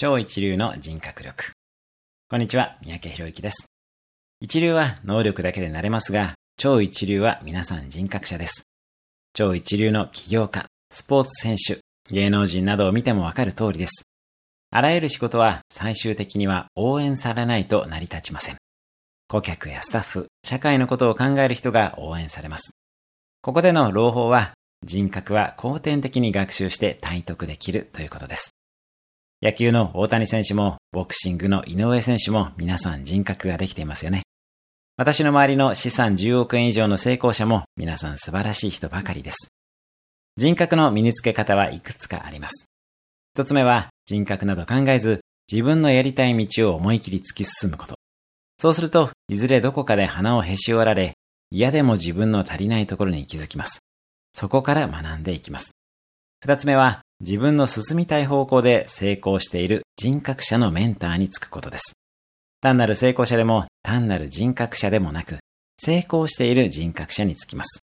超一流の人格力。こんにちは、三宅博之です。一流は能力だけでなれますが、超一流は皆さん人格者です。超一流の起業家、スポーツ選手、芸能人などを見てもわかる通りです。あらゆる仕事は最終的には応援されないと成り立ちません。顧客やスタッフ、社会のことを考える人が応援されます。ここでの朗報は、人格は後天的に学習して体得できるということです。野球の大谷選手も、ボクシングの井上選手も皆さん人格ができていますよね。私の周りの資産10億円以上の成功者も皆さん素晴らしい人ばかりです。人格の身につけ方はいくつかあります。一つ目は人格など考えず自分のやりたい道を思い切り突き進むこと。そうすると、いずれどこかで鼻をへし折られ、嫌でも自分の足りないところに気づきます。そこから学んでいきます。二つ目は、自分の進みたい方向で成功している人格者のメンターにつくことです。単なる成功者でも単なる人格者でもなく、成功している人格者につきます。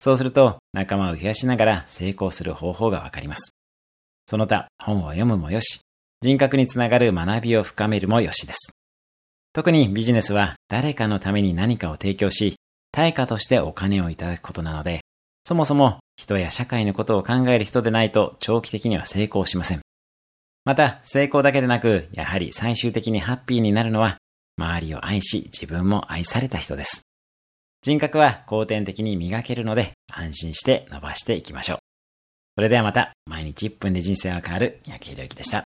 そうすると仲間を増やしながら成功する方法がわかります。その他、本を読むもよし、人格につながる学びを深めるもよしです。特にビジネスは誰かのために何かを提供し、対価としてお金をいただくことなので、そもそも人や社会のことを考える人でないと長期的には成功しません。また、成功だけでなく、やはり最終的にハッピーになるのは、周りを愛し自分も愛された人です。人格は後天的に磨けるので、安心して伸ばしていきましょう。それではまた、毎日1分で人生は変わる三宅宏之でした。